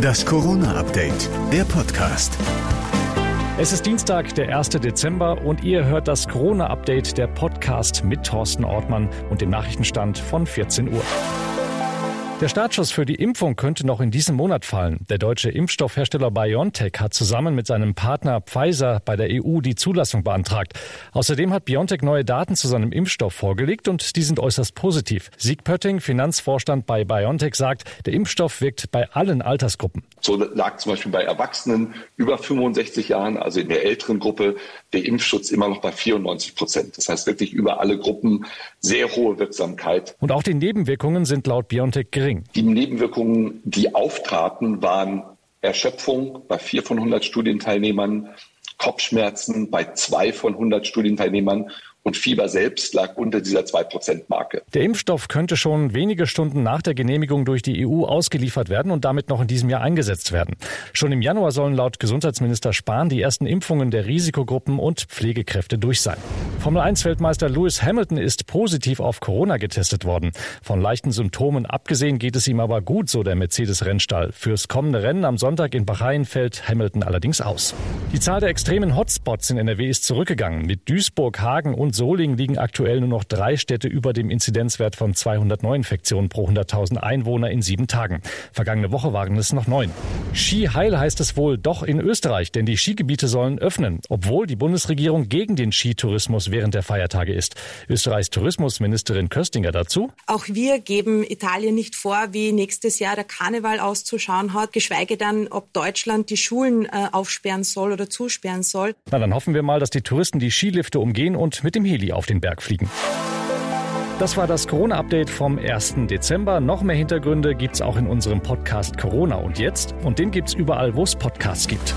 Das Corona-Update, der Podcast. Es ist Dienstag, der 1. Dezember und ihr hört das Corona-Update, der Podcast mit Thorsten Ortmann und dem Nachrichtenstand von 14 Uhr. Der Startschuss für die Impfung könnte noch in diesem Monat fallen. Der deutsche Impfstoffhersteller BioNTech hat zusammen mit seinem Partner Pfizer bei der EU die Zulassung beantragt. Außerdem hat BioNTech neue Daten zu seinem Impfstoff vorgelegt und die sind äußerst positiv. Sieg Pötting, Finanzvorstand bei BioNTech, sagt, der Impfstoff wirkt bei allen Altersgruppen. So lag zum Beispiel bei Erwachsenen über 65 Jahren, also in der älteren Gruppe, der Impfschutz immer noch bei 94 Prozent. Das heißt wirklich über alle Gruppen sehr hohe Wirksamkeit. Und auch die Nebenwirkungen sind laut BioNTech gering gering. Die Nebenwirkungen, die auftraten, waren Erschöpfung bei vier von 100 Studienteilnehmern, Kopfschmerzen bei zwei von 100 Studienteilnehmern und Fieber selbst lag unter dieser 2-Prozent-Marke. Der Impfstoff könnte schon wenige Stunden nach der Genehmigung durch die EU ausgeliefert werden und damit noch in diesem Jahr eingesetzt werden. Schon im Januar sollen laut Gesundheitsminister Spahn die ersten Impfungen der Risikogruppen und Pflegekräfte durch sein. Formel 1-Weltmeister Lewis Hamilton ist positiv auf Corona getestet worden. Von leichten Symptomen abgesehen geht es ihm aber gut, so der Mercedes-Rennstall. Fürs kommende Rennen am Sonntag in Bahrain fällt Hamilton allerdings aus. Die Zahl der extremen Hotspots in NRW ist zurückgegangen. Mit Duisburg, Hagen und Solingen liegen aktuell nur noch drei Städte über dem Inzidenzwert von 200 Neuinfektionen pro 100.000 Einwohner in sieben Tagen. Vergangene Woche waren es noch neun. Skiheil heißt es wohl doch in Österreich, denn die Skigebiete sollen öffnen, obwohl die Bundesregierung gegen den Skitourismus während der Feiertage ist. Österreichs Tourismusministerin Köstinger dazu. Auch wir geben Italien nicht vor, wie nächstes Jahr der Karneval auszuschauen hat, geschweige dann, ob Deutschland die Schulen äh, aufsperren soll oder zusperren soll. Na, dann hoffen wir mal, dass die Touristen die Skilifte umgehen und mit dem dem Heli auf den Berg fliegen. Das war das Corona-Update vom 1. Dezember. Noch mehr Hintergründe gibt es auch in unserem Podcast Corona und jetzt. Und den gibt es überall, wo es Podcasts gibt.